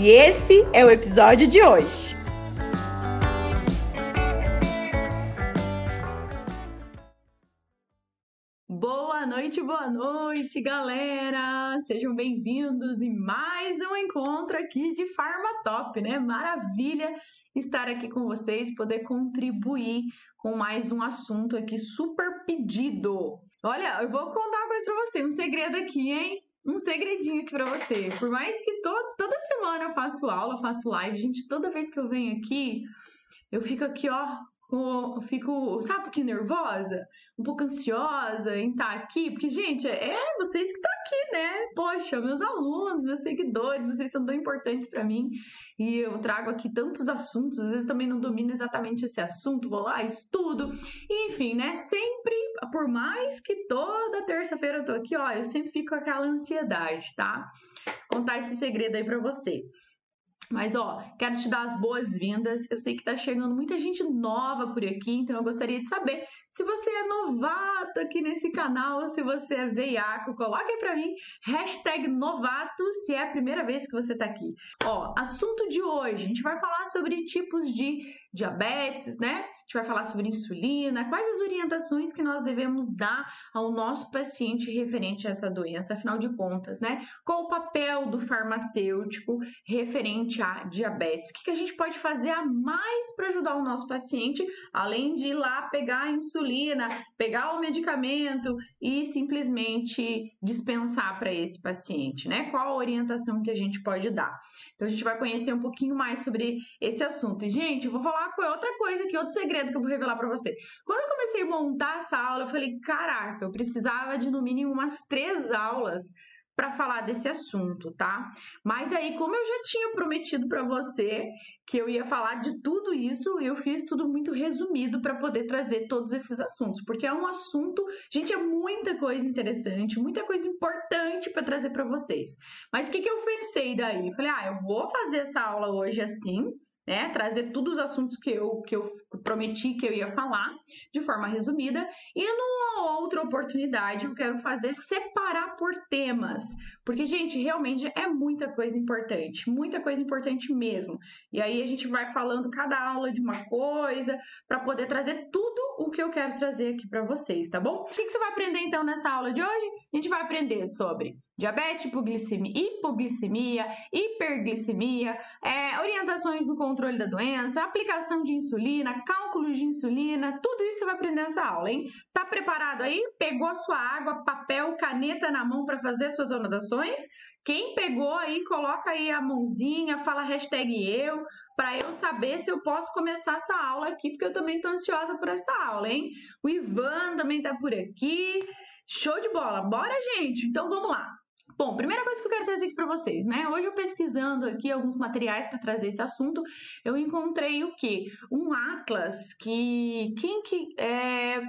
E esse é o episódio de hoje. Boa noite, boa noite, galera! Sejam bem-vindos em mais um encontro aqui de Farmatop, né? Maravilha estar aqui com vocês, poder contribuir com mais um assunto aqui super pedido. Olha, eu vou contar uma coisa pra você, um segredo aqui, hein? Um segredinho aqui para você. Por mais que to toda semana eu faço aula, faço live, gente, toda vez que eu venho aqui, eu fico aqui, ó, eu fico, sabe, um pouquinho nervosa, um pouco ansiosa em estar tá aqui, porque, gente, é vocês que estão né? Poxa, meus alunos, meus seguidores, vocês são tão importantes para mim e eu trago aqui tantos assuntos, às vezes também não domino exatamente esse assunto, vou lá, estudo, enfim, né? Sempre, por mais que toda terça-feira eu tô aqui, ó, eu sempre fico com aquela ansiedade, tá? Contar esse segredo aí para você. Mas, ó, quero te dar as boas-vindas. Eu sei que tá chegando muita gente nova por aqui, então eu gostaria de saber se você é novato aqui nesse canal, se você é veiaco, coloque aí pra mim, hashtag novato, se é a primeira vez que você tá aqui. Ó, assunto de hoje, a gente vai falar sobre tipos de diabetes, né? Gente vai falar sobre insulina, quais as orientações que nós devemos dar ao nosso paciente referente a essa doença, afinal de contas, né? Qual o papel do farmacêutico referente a diabetes? O que, que a gente pode fazer a mais para ajudar o nosso paciente, além de ir lá pegar a insulina, pegar o medicamento e simplesmente dispensar para esse paciente, né? Qual a orientação que a gente pode dar? Então a gente vai conhecer um pouquinho mais sobre esse assunto. E, gente, eu vou falar outra coisa aqui, outro segredo que eu vou revelar para você. Quando eu comecei a montar essa aula, eu falei, caraca, eu precisava de no mínimo umas três aulas para falar desse assunto, tá? Mas aí, como eu já tinha prometido para você que eu ia falar de tudo isso, eu fiz tudo muito resumido para poder trazer todos esses assuntos, porque é um assunto, gente, é muita coisa interessante, muita coisa importante para trazer para vocês. Mas o que, que eu pensei daí? Falei, ah, eu vou fazer essa aula hoje assim, né? Trazer todos os assuntos que eu, que eu prometi que eu ia falar de forma resumida. E numa outra oportunidade eu quero fazer separar por temas. Porque, gente, realmente é muita coisa importante, muita coisa importante mesmo. E aí a gente vai falando cada aula de uma coisa para poder trazer tudo o que eu quero trazer aqui para vocês, tá bom? O que, que você vai aprender então nessa aula de hoje? A gente vai aprender sobre diabetes, hipoglicemia, hipoglicemia hiperglicemia, é, orientações no controle da doença, aplicação de insulina, cálculos de insulina, tudo isso você vai aprender nessa aula, hein? Tá preparado aí? Pegou a sua água, papel, caneta na mão para fazer suas anotações? Quem pegou aí, coloca aí a mãozinha, fala hashtag eu, para eu saber se eu posso começar essa aula aqui, porque eu também estou ansiosa por essa aula, hein? O Ivan também tá por aqui. Show de bola! Bora, gente! Então vamos lá! Bom, primeira coisa que eu quero trazer aqui para vocês, né? Hoje eu pesquisando aqui alguns materiais para trazer esse assunto, eu encontrei o quê? Um atlas que quem que é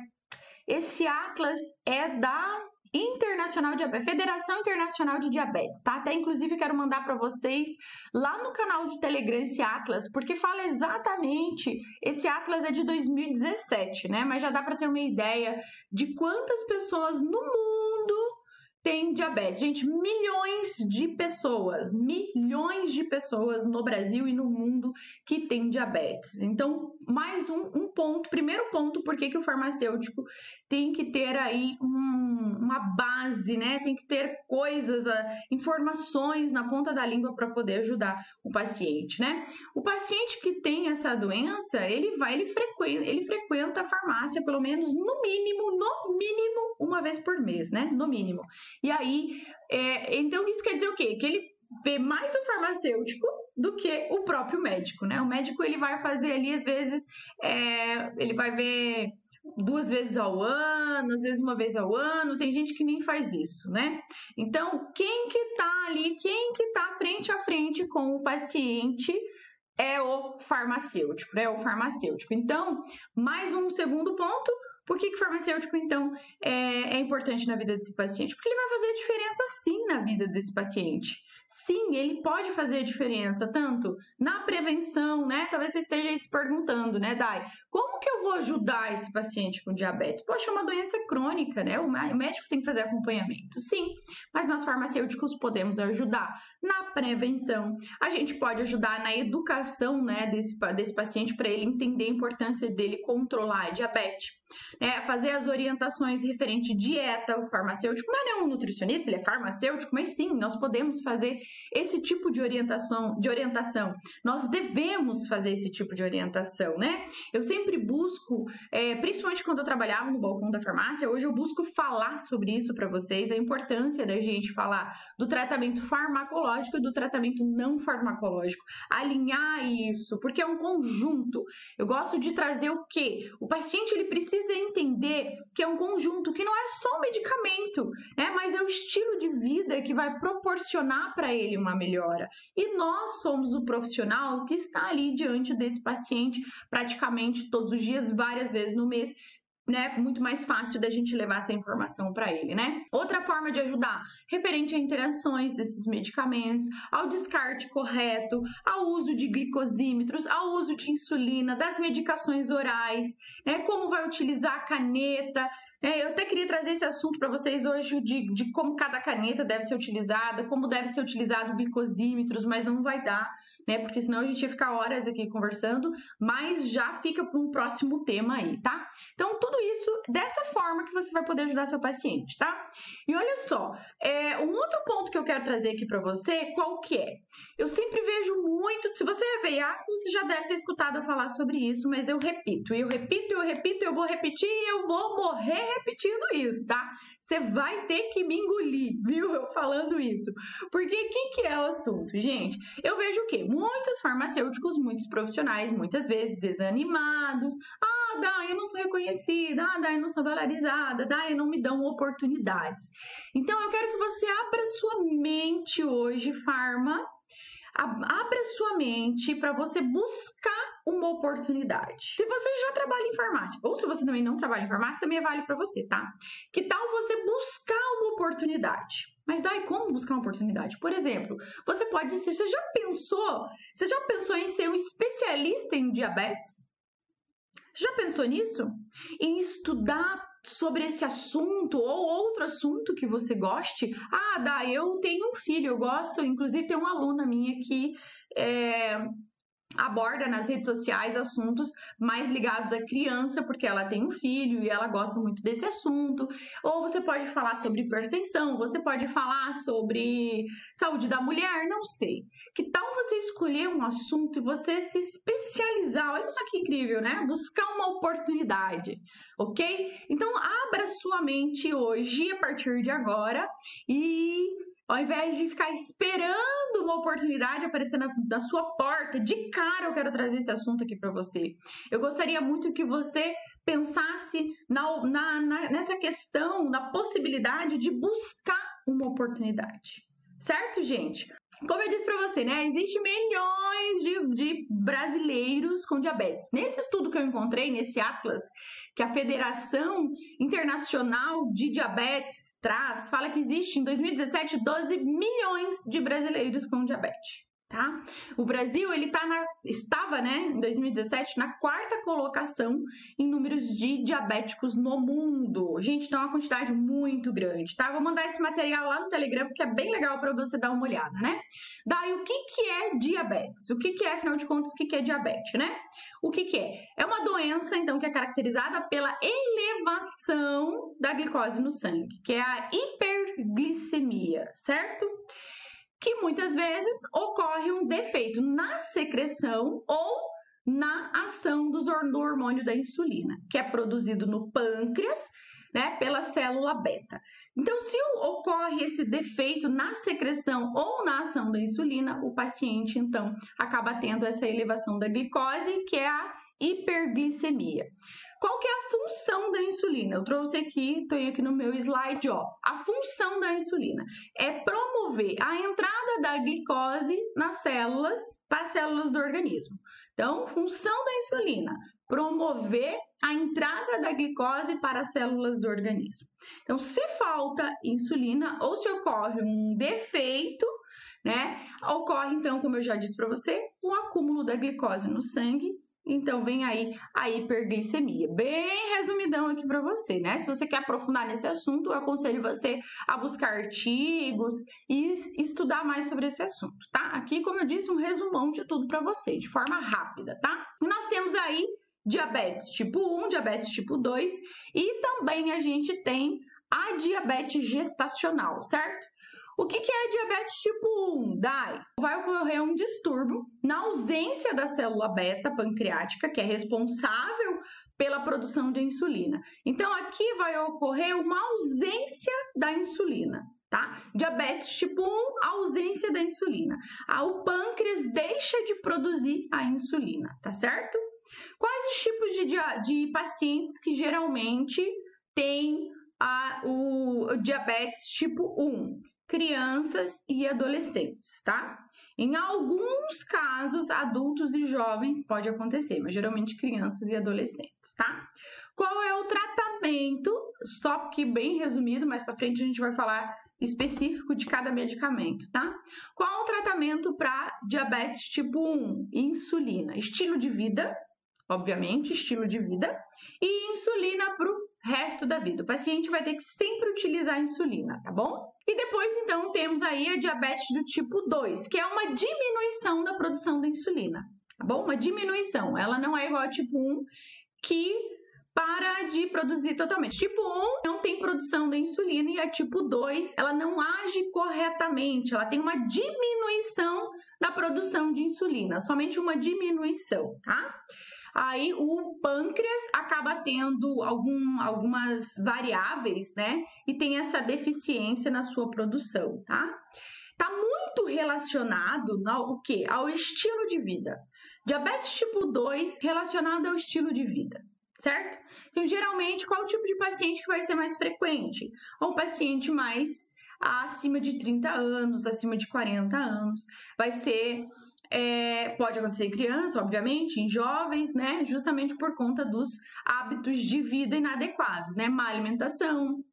esse atlas é da Internacional de Federação Internacional de Diabetes, tá? Até inclusive quero mandar para vocês lá no canal de Telegram esse atlas, porque fala exatamente, esse atlas é de 2017, né? Mas já dá para ter uma ideia de quantas pessoas no mundo tem diabetes. Gente, milhões de pessoas, milhões de pessoas no Brasil e no mundo que têm diabetes. Então, mais um, um ponto, primeiro ponto, por que, que o farmacêutico tem que ter aí um, uma base, né? Tem que ter coisas, ah, informações na ponta da língua para poder ajudar o paciente, né? O paciente que tem essa doença, ele vai, ele frequenta, ele frequenta a farmácia pelo menos no mínimo, no mínimo uma vez por mês, né? No mínimo. E aí, é, então isso quer dizer o quê? Que ele vê mais o farmacêutico do que o próprio médico, né? O médico ele vai fazer ali às vezes, é, ele vai ver duas vezes ao ano, às vezes uma vez ao ano, tem gente que nem faz isso, né? Então, quem que tá ali, quem que tá frente a frente com o paciente é o farmacêutico, né? O farmacêutico. Então, mais um segundo ponto, por que, que farmacêutico, então, é, é importante na vida desse paciente? Porque ele vai fazer diferença sim na vida desse paciente sim, ele pode fazer diferença, tanto na prevenção, né? Talvez você esteja se perguntando, né, Dai, como que eu vou ajudar esse paciente com diabetes? Poxa, é uma doença crônica, né? O médico tem que fazer acompanhamento, sim, mas nós farmacêuticos podemos ajudar na prevenção. A gente pode ajudar na educação, né, desse, desse paciente para ele entender a importância dele controlar a diabetes né, fazer as orientações referente dieta, o farmacêutico não é nenhum nutricionista, ele é farmacêutico, mas sim, nós podemos fazer esse tipo de orientação, de orientação. Nós devemos fazer esse tipo de orientação, né? Eu sempre busco, é, principalmente quando eu trabalhava no balcão da farmácia, hoje eu busco falar sobre isso para vocês, a importância da gente falar do tratamento farmacológico e do tratamento não farmacológico, alinhar isso, porque é um conjunto. Eu gosto de trazer o que o paciente ele precisa entender que é um conjunto, que não é só o medicamento, né? Mas é o estilo de vida que vai proporcionar para ele uma melhora. E nós somos o profissional que está ali diante desse paciente praticamente todos os dias, várias vezes no mês, né, muito mais fácil da gente levar essa informação para ele, né? Outra forma de ajudar, referente a interações desses medicamentos, ao descarte correto, ao uso de glicosímetros, ao uso de insulina, das medicações orais, né, como vai utilizar a caneta. Né? Eu até queria trazer esse assunto para vocês hoje de, de como cada caneta deve ser utilizada, como deve ser utilizado glicosímetros, mas não vai dar né? Porque senão a gente ia ficar horas aqui conversando, mas já fica para um próximo tema aí, tá? Então, tudo isso dessa forma que você vai poder ajudar seu paciente, tá? E olha só, é, um outro ponto que eu quero trazer aqui para você, qual que é? Eu sempre vejo muito, se você é veiaco, você já deve ter escutado eu falar sobre isso, mas eu repito, eu repito, eu repito, eu vou repetir e eu vou morrer repetindo isso, tá? Você vai ter que me engolir, viu? Eu falando isso. Porque o que, que é o assunto, gente? Eu vejo o quê? Muitos farmacêuticos, muitos profissionais, muitas vezes desanimados. Ah, dá, eu não sou reconhecida. Ah, dá, eu não sou valorizada. Dá, eu não me dão oportunidades. Então, eu quero que você abra sua mente hoje, farma, abra sua mente para você buscar uma oportunidade. Se você já trabalha em farmácia, ou se você também não trabalha em farmácia, também vale para você, tá? Que tal você buscar uma oportunidade? Mas daí como buscar uma oportunidade? Por exemplo, você pode ser, você já pensou, você já pensou em ser um especialista em diabetes? Você já pensou nisso? Em estudar sobre esse assunto ou outro assunto que você goste. Ah, dá, eu tenho um filho, eu gosto, inclusive tem uma aluna minha que é, aborda nas redes sociais assuntos mais ligados à criança, porque ela tem um filho e ela gosta muito desse assunto. Ou você pode falar sobre hipertensão, você pode falar sobre saúde da mulher, não sei. Que tal você escolher um assunto e você se especializar? Olha só que incrível, né? Buscar uma oportunidade, ok? Então, abra sua mente hoje, a partir de agora, e ao invés de ficar esperando uma oportunidade aparecer na, na sua porta, de cara eu quero trazer esse assunto aqui para você. Eu gostaria muito que você pensasse na, na, na, nessa questão, na possibilidade de buscar uma oportunidade. Certo, gente? Como eu disse para você, né? Existem milhões de, de brasileiros com diabetes. Nesse estudo que eu encontrei, nesse Atlas, que a Federação Internacional de Diabetes traz, fala que existe em 2017 12 milhões de brasileiros com diabetes. Tá? O Brasil, ele tá na, estava, né, em 2017, na quarta colocação em números de diabéticos no mundo. Gente, então é uma quantidade muito grande, tá? Vou mandar esse material lá no Telegram, porque é bem legal para você dar uma olhada, né? Daí, o que que é diabetes? O que que é, afinal de contas, o que que é diabetes, né? O que que é? É uma doença, então, que é caracterizada pela elevação da glicose no sangue, que é a hiperglicemia, certo? Que muitas vezes ocorre um defeito na secreção ou na ação do hormônio da insulina, que é produzido no pâncreas, né, pela célula beta. Então, se ocorre esse defeito na secreção ou na ação da insulina, o paciente então acaba tendo essa elevação da glicose, que é a hiperglicemia. Qual que é a função da insulina? Eu trouxe aqui, tenho aqui no meu slide, ó. A função da insulina é promover a entrada da glicose nas células, para as células do organismo. Então, função da insulina, promover a entrada da glicose para as células do organismo. Então, se falta insulina ou se ocorre um defeito, né, ocorre então, como eu já disse para você, o acúmulo da glicose no sangue então vem aí a hiperglicemia. Bem resumidão aqui para você, né? Se você quer aprofundar nesse assunto, eu aconselho você a buscar artigos e estudar mais sobre esse assunto, tá? Aqui, como eu disse, um resumão de tudo para você, de forma rápida, tá? Nós temos aí diabetes tipo 1, diabetes tipo 2 e também a gente tem a diabetes gestacional, certo? O que, que é diabetes tipo 1? Dai, vai ocorrer um distúrbio na ausência da célula beta pancreática, que é responsável pela produção de insulina. Então, aqui vai ocorrer uma ausência da insulina. Tá? Diabetes tipo 1, ausência da insulina. Ah, o pâncreas deixa de produzir a insulina, tá certo? Quais os tipos de, de pacientes que geralmente têm a, o, o diabetes tipo 1? Crianças e adolescentes, tá? Em alguns casos, adultos e jovens pode acontecer, mas geralmente crianças e adolescentes, tá? Qual é o tratamento? Só que bem resumido, mais para frente a gente vai falar específico de cada medicamento, tá? Qual o tratamento para diabetes tipo 1? Insulina, estilo de vida, obviamente, estilo de vida, e insulina para o resto da vida. O paciente vai ter que sempre utilizar a insulina, tá bom? E depois, então, temos aí a diabetes do tipo 2, que é uma diminuição da produção da insulina, tá bom? Uma diminuição. Ela não é igual a tipo 1, que para de produzir totalmente. Tipo 1 não tem produção da insulina e a tipo 2, ela não age corretamente, ela tem uma diminuição da produção de insulina, somente uma diminuição, tá? Aí o pâncreas acaba tendo algum, algumas variáveis, né? E tem essa deficiência na sua produção, tá? Tá muito relacionado ao que? Ao estilo de vida. Diabetes tipo 2 relacionado ao estilo de vida, certo? Então, geralmente, qual o tipo de paciente que vai ser mais frequente? Um paciente mais acima de 30 anos, acima de 40 anos, vai ser é, pode acontecer em crianças, obviamente, em jovens, né? Justamente por conta dos hábitos de vida inadequados, né? Má alimentação,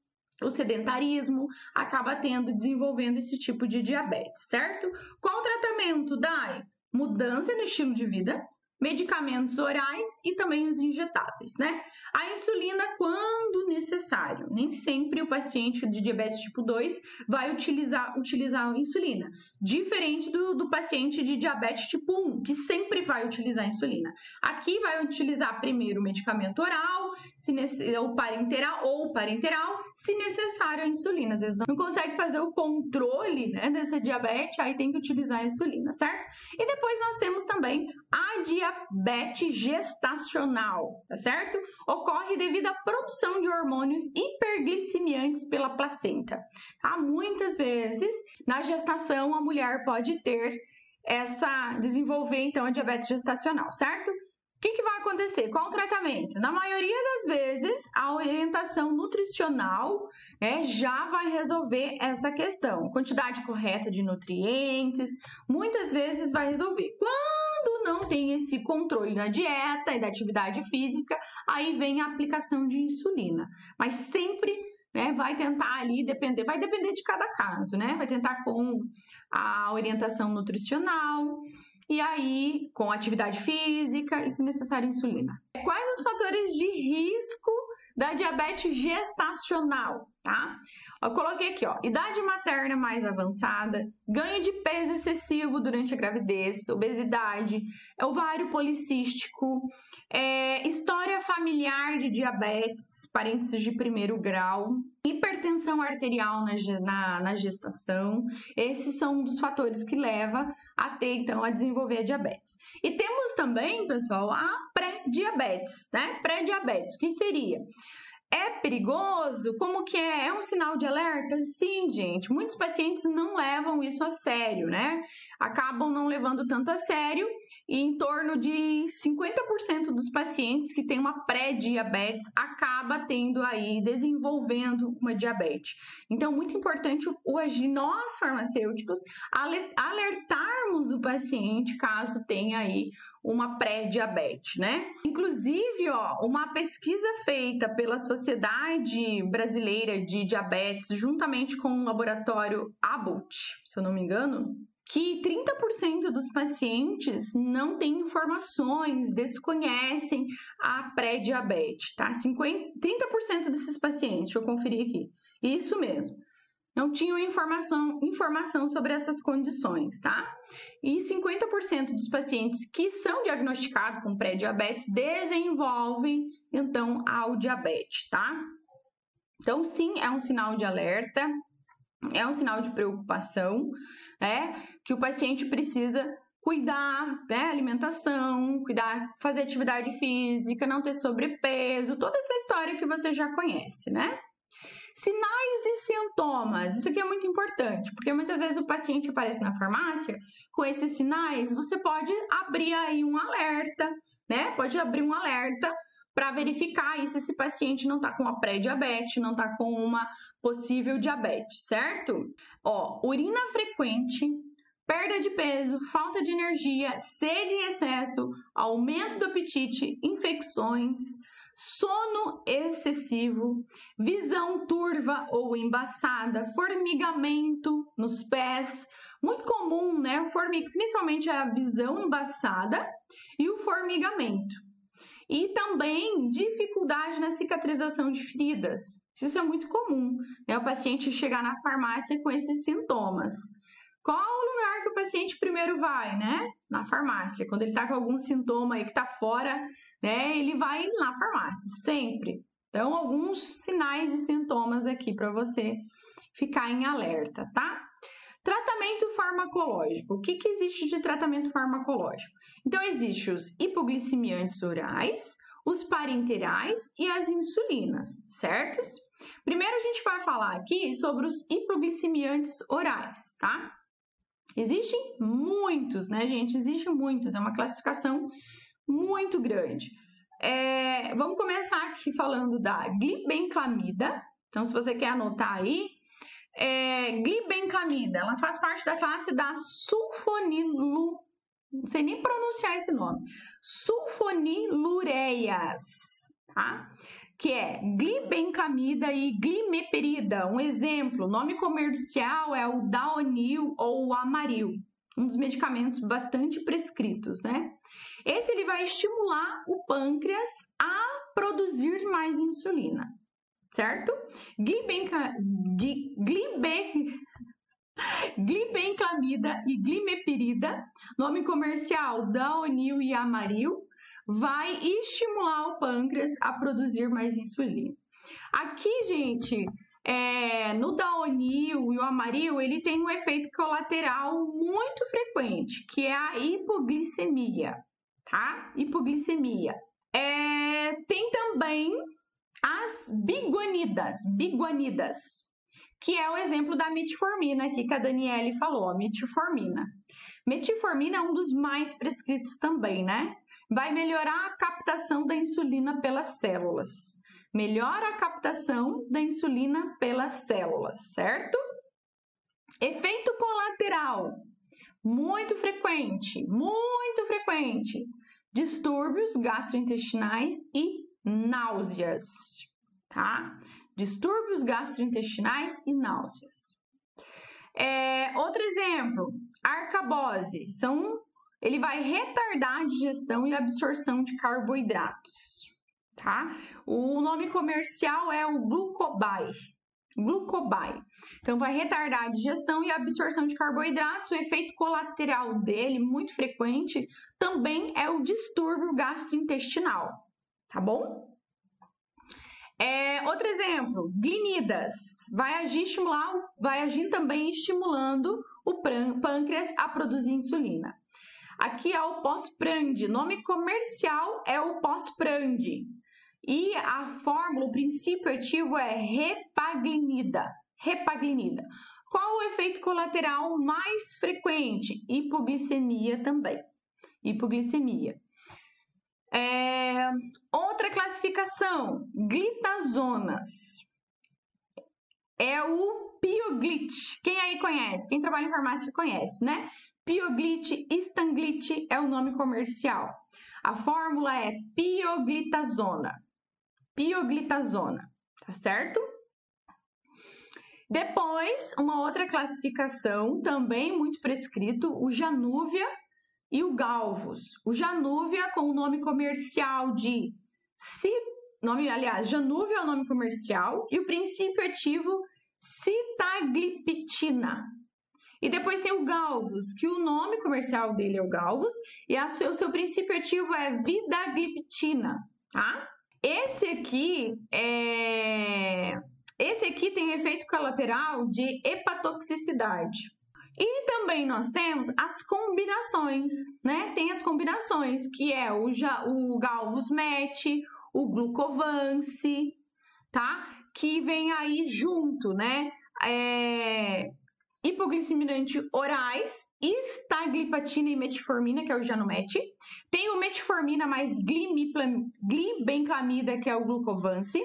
o sedentarismo acaba tendo, desenvolvendo esse tipo de diabetes, certo? Qual o tratamento, Dai? Mudança no estilo de vida, medicamentos orais e também os injetáveis, né? A insulina quando necessário. Nem sempre o paciente de diabetes tipo 2 vai utilizar, utilizar a insulina. Diferente do, do paciente de diabetes tipo 1, que sempre vai utilizar a insulina. Aqui vai utilizar primeiro o medicamento oral, se ou parenteral ou parenteral, se necessário a insulina. Às vezes não consegue fazer o controle né, dessa diabetes, aí tem que utilizar a insulina, certo? E depois nós temos também a diabetes diabetes gestacional, tá certo? Ocorre devido à produção de hormônios hiperglicemiantes pela placenta. Tá? Muitas vezes, na gestação, a mulher pode ter essa desenvolver então a diabetes gestacional, certo? O que, que, vai acontecer? Qual o tratamento? Na maioria das vezes, a orientação nutricional né, já vai resolver essa questão. Quantidade correta de nutrientes, muitas vezes vai resolver. Quando não tem esse controle da dieta e da atividade física, aí vem a aplicação de insulina. Mas sempre né? Vai tentar ali depender, vai depender de cada caso, né? Vai tentar com a orientação nutricional e aí com atividade física e, se necessário, insulina. Quais os fatores de risco da diabetes gestacional, tá? Eu coloquei aqui, ó, idade materna mais avançada, ganho de peso excessivo durante a gravidez, obesidade, ovário policístico, é, história familiar de diabetes, parênteses de primeiro grau, hipertensão arterial na, na, na gestação. Esses são um dos fatores que leva a ter, então, a desenvolver a diabetes. E temos também, pessoal, a pré-diabetes, né? Pré-diabetes, o que seria? É perigoso? Como que é? É um sinal de alerta? Sim, gente. Muitos pacientes não levam isso a sério, né? Acabam não levando tanto a sério e em torno de 50% dos pacientes que têm uma pré-diabetes acaba tendo aí, desenvolvendo uma diabetes. Então, muito importante hoje nós farmacêuticos alertarmos o paciente caso tenha aí uma pré-diabetes, né? Inclusive, ó, uma pesquisa feita pela Sociedade Brasileira de Diabetes, juntamente com o laboratório Abbott, se eu não me engano, que 30% dos pacientes não têm informações, desconhecem a pré-diabetes, tá? 50, 30% desses pacientes, deixa eu conferir aqui. Isso mesmo. Não tinham informação, informação sobre essas condições, tá? E 50% dos pacientes que são diagnosticados com pré-diabetes desenvolvem, então, ao diabetes, tá? Então, sim, é um sinal de alerta, é um sinal de preocupação, né? Que o paciente precisa cuidar, né? Alimentação, cuidar, fazer atividade física, não ter sobrepeso, toda essa história que você já conhece, né? Sinais e sintomas, isso aqui é muito importante, porque muitas vezes o paciente aparece na farmácia com esses sinais, você pode abrir aí um alerta, né? Pode abrir um alerta para verificar se esse paciente não está com uma pré-diabetes, não está com uma possível diabetes, certo? Ó, urina frequente, perda de peso, falta de energia, sede em excesso, aumento do apetite, infecções, sono excessivo, visão turva ou embaçada, formigamento nos pés, muito comum, né? O principalmente a visão embaçada e o formigamento. E também dificuldade na cicatrização de feridas. Isso é muito comum, né? O paciente chegar na farmácia com esses sintomas. Qual o lugar que o paciente primeiro vai, né? Na farmácia. Quando ele tá com algum sintoma aí que tá fora, né? Ele vai na farmácia, sempre. Então, alguns sinais e sintomas aqui para você ficar em alerta, tá? Tratamento farmacológico. O que, que existe de tratamento farmacológico? Então, existe os hipoglicemiantes orais, os parenterais e as insulinas, certos? Primeiro, a gente vai falar aqui sobre os hipoglicemiantes orais, tá? Existem muitos, né, gente? Existem muitos, é uma classificação muito grande. É, vamos começar aqui falando da glibenclamida. Então, se você quer anotar aí, é, glibenclamida, ela faz parte da classe da sulfonilu, não sei nem pronunciar esse nome, sulfonilureias, tá? Que é glibenclamida e glimeperida. Um exemplo, nome comercial é o Daonil ou o Amaril, um dos medicamentos bastante prescritos, né? Esse ele vai estimular o pâncreas a produzir mais insulina certo? Glibenca, glibe, glibenclamida e glimepirida, nome comercial Daonil e Amaril, vai estimular o pâncreas a produzir mais insulina. Aqui, gente, é, no Daonil e o Amaril, ele tem um efeito colateral muito frequente, que é a hipoglicemia, tá? Hipoglicemia. É, tem também as biguanidas, biguanidas, que é o exemplo da metformina aqui que a Daniele falou, a metformina. Metformina é um dos mais prescritos também, né? Vai melhorar a captação da insulina pelas células. Melhora a captação da insulina pelas células, certo? Efeito colateral, muito frequente, muito frequente. Distúrbios gastrointestinais e náuseas, tá? distúrbios gastrointestinais e náuseas. É, outro exemplo, arcabose, são, ele vai retardar a digestão e absorção de carboidratos, tá? O nome comercial é o glucobai, glucobai. Então, vai retardar a digestão e a absorção de carboidratos. O efeito colateral dele, muito frequente, também é o distúrbio gastrointestinal, tá bom? É, outro exemplo, glinidas, vai agir estimular, vai agir também estimulando o pâncreas a produzir insulina. Aqui é o pós-prand, nome comercial é o pós-prand. E a fórmula, o princípio ativo é repaglinida. Repaglinida. Qual o efeito colateral mais frequente? Hipoglicemia também. Hipoglicemia. É, outra classificação, glitazonas. É o pioglit. Quem aí conhece? Quem trabalha em farmácia conhece, né? Pioglit, estanglit é o nome comercial. A fórmula é pioglitazona. Pioglitazona, tá certo? Depois, uma outra classificação, também muito prescrito, o Janúvia e o Galvos. O Janúvia, com o nome comercial de nome, aliás, Janúvia é o nome comercial e o princípio ativo citagliptina. E depois tem o Galvos, que o nome comercial dele é o Galvos e o seu, seu princípio ativo é vidagliptina, tá? Esse aqui é esse aqui tem efeito colateral de hepatotoxicidade. E também nós temos as combinações, né? Tem as combinações, que é o, o Galvus-Met, o Glucovance, tá? Que vem aí junto, né? É, hipoglicemiante orais, estaglipatina e metformina, que é o Janumet. Tem o metformina mais glibenclamida, que é o Glucovance.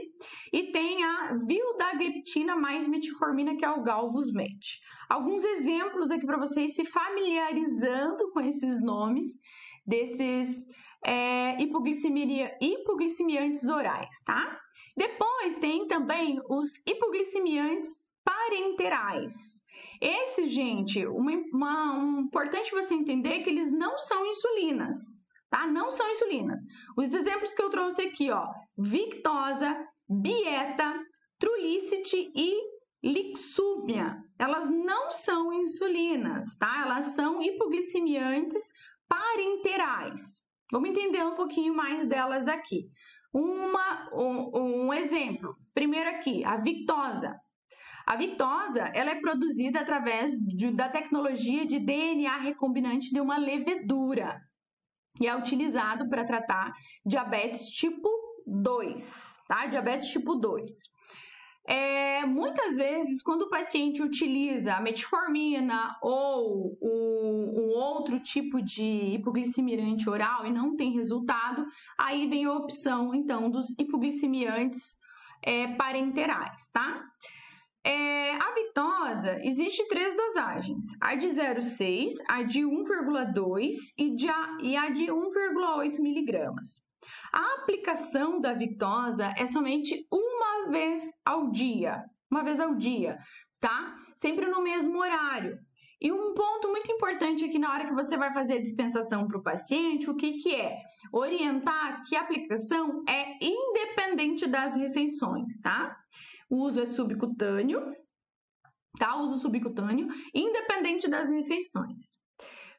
E tem a vildagliptina mais metformina, que é o Galvus-Met. Alguns exemplos aqui para vocês se familiarizando com esses nomes desses é, hipoglicemiantes orais, tá? Depois tem também os hipoglicemiantes parenterais. Esse, gente, uma, uma, um, importante você entender que eles não são insulinas, tá? Não são insulinas. Os exemplos que eu trouxe aqui, ó, Victosa, Bieta, Trulicity e Lixúmia, elas não são insulinas, tá? Elas são hipoglicemiantes parenterais. Vamos entender um pouquinho mais delas aqui. Uma, um, um exemplo, primeiro aqui, a Victosa. A Victosa ela é produzida através de, da tecnologia de DNA recombinante de uma levedura e é utilizado para tratar diabetes tipo 2, tá? Diabetes tipo 2. É, muitas vezes, quando o paciente utiliza a metformina ou um outro tipo de hipoglicemiante oral e não tem resultado, aí vem a opção, então, dos hipoglicemiantes é, parenterais, tá? É, a Victosa, existe três dosagens, a de 0,6, a de 1,2 e, e a de 1,8 miligramas. A aplicação da Victosa é somente uma vez ao dia, uma vez ao dia, tá? Sempre no mesmo horário. E um ponto muito importante aqui na hora que você vai fazer a dispensação para o paciente, o que, que é? Orientar que a aplicação é independente das refeições, tá? O uso é subcutâneo, tá? O uso subcutâneo, independente das refeições.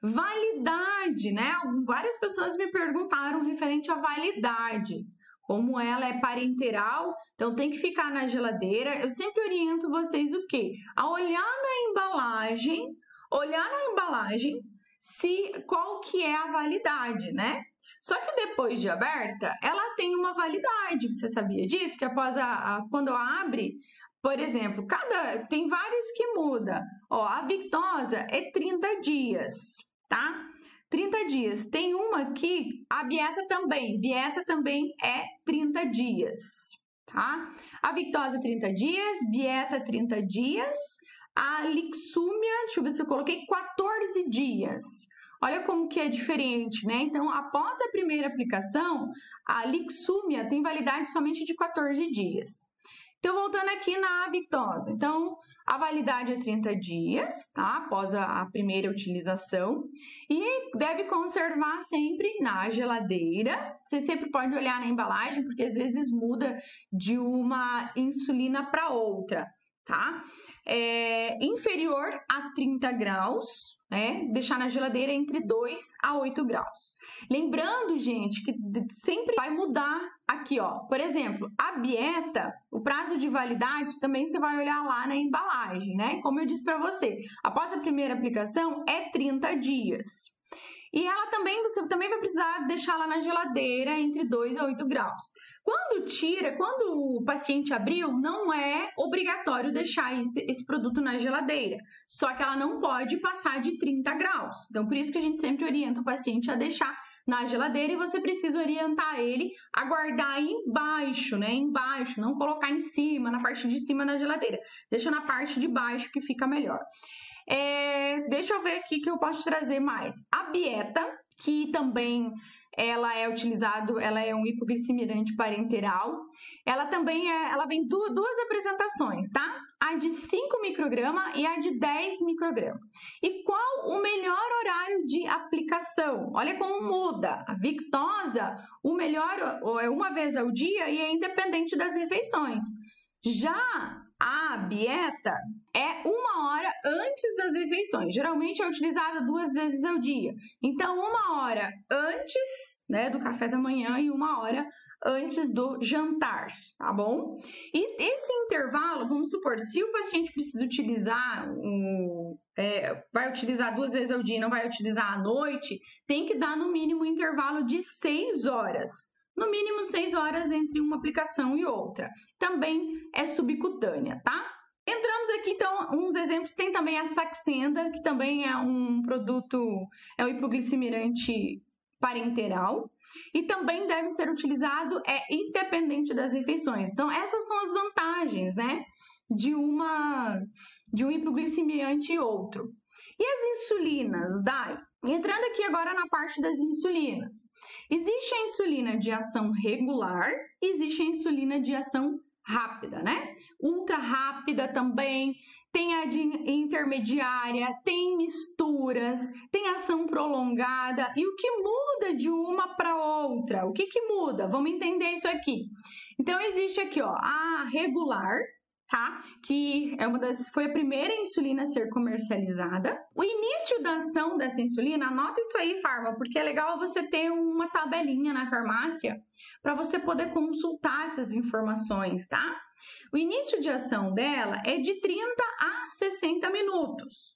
Validade, né? Várias pessoas me perguntaram referente à validade. Como ela é parenteral, então tem que ficar na geladeira. Eu sempre oriento vocês o quê? A olhar na embalagem, olhar na embalagem se qual que é a validade, né? Só que depois de aberta, ela tem uma validade. Você sabia disso? Que após a, a quando abre, por exemplo, cada tem várias que muda. Ó, a Victosa é 30 dias, tá? 30 dias. Tem uma aqui, a Bieta também. Bieta também é 30 dias, tá? A Victosa 30 dias, Bieta 30 dias, a Lixúmia, deixa eu ver se eu coloquei 14 dias. Olha como que é diferente, né? Então, após a primeira aplicação, a Lixúmia tem validade somente de 14 dias. Então, voltando aqui na Victosa. Então, a validade é 30 dias, tá? Após a, primeira utilização. E deve conservar sempre na geladeira. Você sempre pode olhar na embalagem, porque às vezes muda de uma insulina para outra, tá? É, inferior a 30 graus, né? Deixar na geladeira entre 2 a 8 graus. Lembrando, gente, que sempre vai mudar aqui, ó. Por exemplo, a bieta, o prazo de validade também você vai olhar lá na embalagem, né? Como eu disse para você, após a primeira aplicação é 30 dias. E ela também, você também vai precisar deixar lá na geladeira entre 2 a 8 graus. Quando tira, quando o paciente abriu, não é obrigatório deixar esse, esse produto na geladeira. Só que ela não pode passar de 30 graus. Então, por isso que a gente sempre orienta o paciente a deixar na geladeira e você precisa orientar ele a guardar embaixo, né? Embaixo, não colocar em cima, na parte de cima da geladeira. Deixa na parte de baixo que fica melhor. É, deixa eu ver aqui que eu posso trazer mais. A bieta, que também ela é utilizado, ela é um hipoglicemiante parenteral. Ela também é, ela vem du duas apresentações, tá? A de 5 micrograma e a de 10 micrograma. E qual o melhor horário de aplicação? Olha como muda. A Victosa, o melhor é uma vez ao dia e é independente das refeições. Já a bieta é uma hora antes das refeições. Geralmente é utilizada duas vezes ao dia. Então, uma hora antes né, do café da manhã e uma hora antes do jantar, tá bom? E esse intervalo, vamos supor, se o paciente precisa utilizar um, é, vai utilizar duas vezes ao dia e não vai utilizar à noite, tem que dar no mínimo um intervalo de seis horas no mínimo 6 horas entre uma aplicação e outra. Também é subcutânea, tá? Entramos aqui, então, uns exemplos. Tem também a Saxenda, que também é um produto, é um hipoglicemiante parenteral. E também deve ser utilizado é independente das refeições. Então, essas são as vantagens, né? De uma de um hipoglicemiante e outro. E as insulinas, Dai? Entrando aqui agora na parte das insulinas. Existe a insulina de ação regular, existe a insulina de ação rápida, né? Ultra rápida também, tem a de intermediária, tem misturas, tem ação prolongada. E o que muda de uma para outra? O que, que muda? Vamos entender isso aqui. Então, existe aqui, ó, a regular, tá? Que é uma das foi a primeira insulina a ser comercializada. O início da ação dessa insulina, anota isso aí, farma, porque é legal você ter uma tabelinha na farmácia para você poder consultar essas informações, tá? O início de ação dela é de 30 a 60 minutos.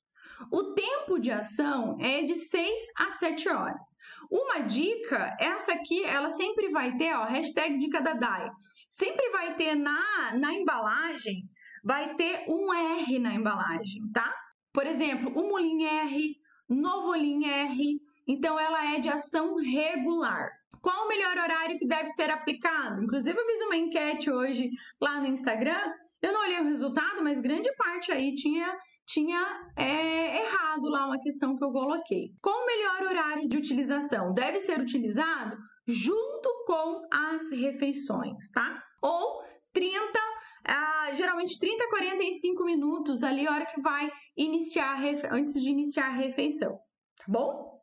O tempo de ação é de 6 a 7 horas. Uma dica, essa aqui, ela sempre vai ter, ó, hashtag dica da DAI sempre vai ter na, na embalagem, vai ter um R na embalagem, tá? Por exemplo, o Mulin R, Novolin R, então ela é de ação regular. Qual o melhor horário que deve ser aplicado? Inclusive, eu fiz uma enquete hoje lá no Instagram. Eu não olhei o resultado, mas grande parte aí tinha tinha é, errado lá uma questão que eu coloquei. Qual o melhor horário de utilização? Deve ser utilizado junto com as refeições, tá? Ou 30 ah, geralmente 30 a 45 minutos ali, a hora que vai iniciar, antes de iniciar a refeição, tá bom?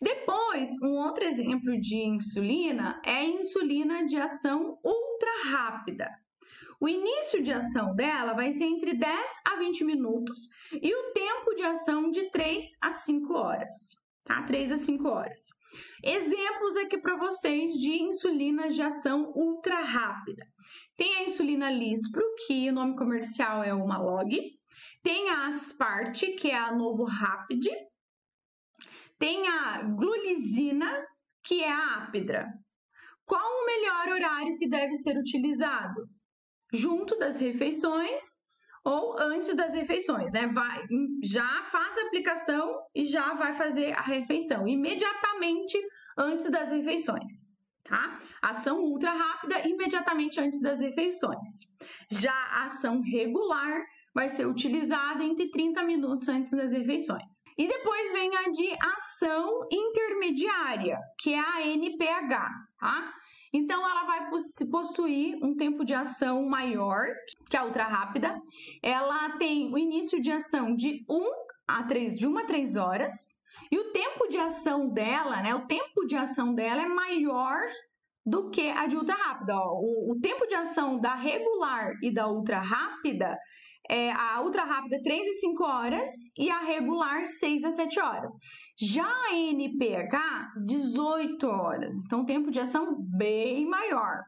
Depois, um outro exemplo de insulina é a insulina de ação ultra rápida. O início de ação dela vai ser entre 10 a 20 minutos e o tempo de ação de 3 a 5 horas, tá? 3 a 5 horas. Exemplos aqui para vocês de insulinas de ação ultra rápida. Tem a insulina Lispro, que o nome comercial é o Malog. Tem a Asparte, que é a Novo Rapid. Tem a Glulizina, que é a Apidra. Qual o melhor horário que deve ser utilizado? Junto das refeições ou antes das refeições, né? Vai, já faz a aplicação e já vai fazer a refeição imediatamente antes das refeições, tá? Ação ultra rápida imediatamente antes das refeições. Já a ação regular vai ser utilizada entre 30 minutos antes das refeições. E depois vem a de ação intermediária, que é a NPH, tá? Então, ela vai possuir um tempo de ação maior que a ultra rápida. Ela tem o início de ação de 1 a 3, de 1 a 3 horas. E o tempo de ação dela, né? O tempo de ação dela é maior do que a de ultra rápida. O, o tempo de ação da regular e da ultra rápida é a ultra rápida 3 e 5 horas e a regular 6 a 7 horas. Já a NPH, 18 horas. Então, tempo de ação bem maior.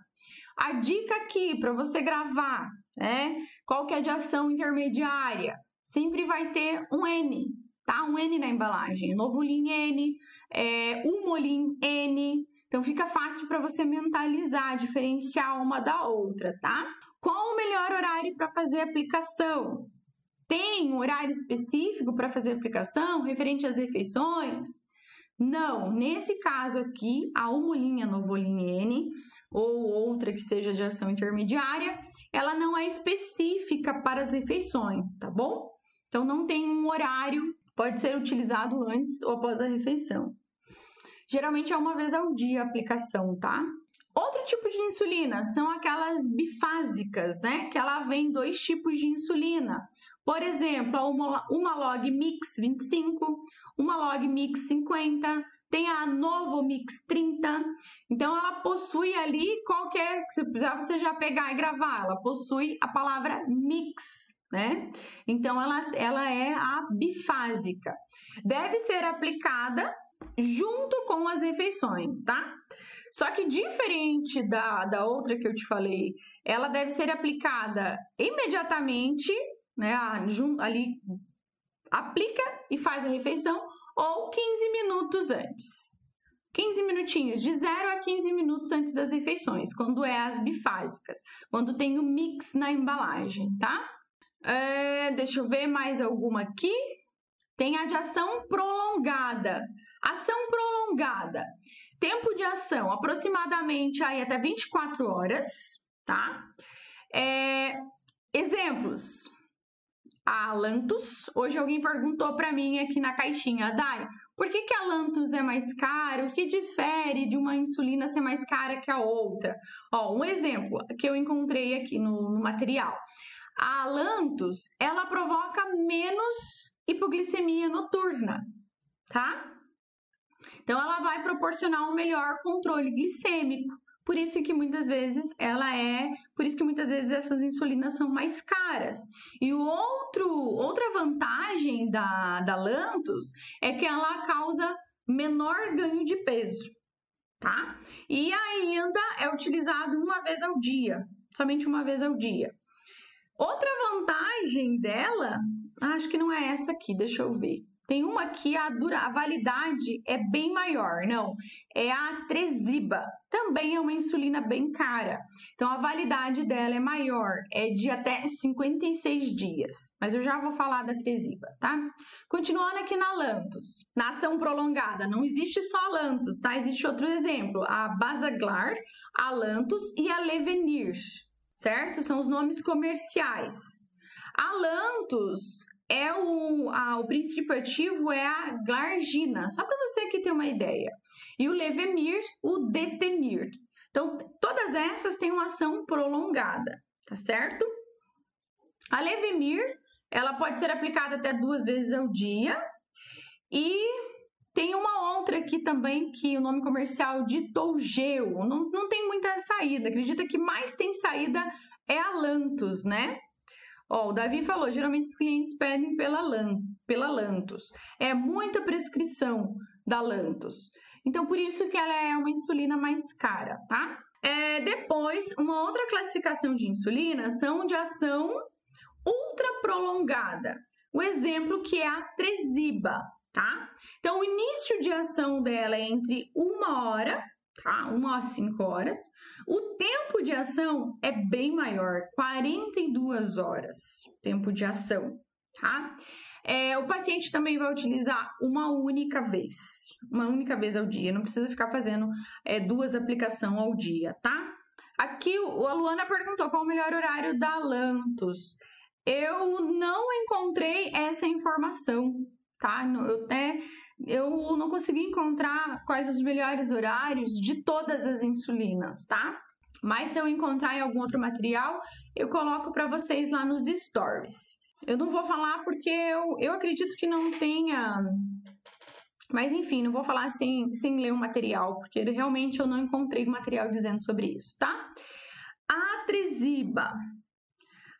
A dica aqui para você gravar, né? Qual que é de ação intermediária? Sempre vai ter um N, tá? Um N na embalagem. Novulin N, é, Humolin N. Então, fica fácil para você mentalizar, diferenciar uma da outra, tá? Qual o melhor horário para fazer a aplicação? Tem horário específico para fazer a aplicação referente às refeições? Não, nesse caso aqui, a umulinha novolinha N ou outra que seja de ação intermediária, ela não é específica para as refeições, tá bom? Então não tem um horário, pode ser utilizado antes ou após a refeição. Geralmente é uma vez ao dia a aplicação, tá? Outro tipo de insulina são aquelas bifásicas, né? Que ela vem dois tipos de insulina. Por exemplo, uma log Mix 25, uma log Mix 50, tem a Novo Mix 30. Então, ela possui ali qualquer, se precisar você já pegar e gravar, ela possui a palavra mix, né? Então, ela, ela é a bifásica. Deve ser aplicada junto com as refeições, tá? Só que diferente da, da outra que eu te falei, ela deve ser aplicada imediatamente, né? Ali aplica e faz a refeição, ou 15 minutos antes. 15 minutinhos, de 0 a 15 minutos antes das refeições, quando é as bifásicas, quando tem o mix na embalagem, tá? É, deixa eu ver mais alguma aqui. Tem a de ação prolongada. Ação prolongada Tempo de ação, aproximadamente aí até 24 horas, tá? É, exemplos. A Lantus, hoje alguém perguntou para mim aqui na caixinha, Dai, por que, que a Lantus é mais cara? O que difere de uma insulina ser mais cara que a outra? Ó, um exemplo que eu encontrei aqui no, no material. A Lantus, ela provoca menos hipoglicemia noturna, tá? Então, ela vai proporcionar um melhor controle glicêmico. Por isso que muitas vezes ela é, por isso que muitas vezes essas insulinas são mais caras. E o outro, outra vantagem da, da Lantus é que ela causa menor ganho de peso, tá? E ainda é utilizado uma vez ao dia, somente uma vez ao dia. Outra vantagem dela, acho que não é essa aqui, deixa eu ver. Tem uma que a, dura, a validade é bem maior, não. É a Tresiba. Também é uma insulina bem cara. Então, a validade dela é maior, é de até 56 dias. Mas eu já vou falar da Tresiba, tá? Continuando aqui na Lantus. Na ação prolongada, não existe só a Lantus, tá? Existe outro exemplo. A Basaglar, a Lantus e a Levenir, certo? São os nomes comerciais. A Lantus é o, a, o princípio ativo é a glargina, só para você aqui ter uma ideia. E o levemir, o detemir. Então, todas essas têm uma ação prolongada, tá certo? A levemir, ela pode ser aplicada até duas vezes ao dia. E tem uma outra aqui também que o nome comercial de Tougeu. Não, não tem muita saída. Acredita que mais tem saída é a Lantus, né? Ó, o Davi falou, geralmente os clientes pedem pela, Lan, pela Lantus. É muita prescrição da Lantus. Então, por isso que ela é uma insulina mais cara, tá? É, depois, uma outra classificação de insulina são de ação ultra prolongada. O exemplo que é a Tresiba, tá? Então, o início de ação dela é entre uma hora tá? Uma a cinco horas. O tempo de ação é bem maior, 42 horas, tempo de ação, tá? É, o paciente também vai utilizar uma única vez, uma única vez ao dia, não precisa ficar fazendo é, duas aplicações ao dia, tá? Aqui o, a Luana perguntou qual o melhor horário da Lantus. Eu não encontrei essa informação, tá? Eu até eu não consegui encontrar quais os melhores horários de todas as insulinas, tá? Mas se eu encontrar em algum outro material, eu coloco para vocês lá nos stories. Eu não vou falar porque eu, eu acredito que não tenha. Mas enfim, não vou falar sem, sem ler o material, porque realmente eu não encontrei material dizendo sobre isso, tá? A Tresiba.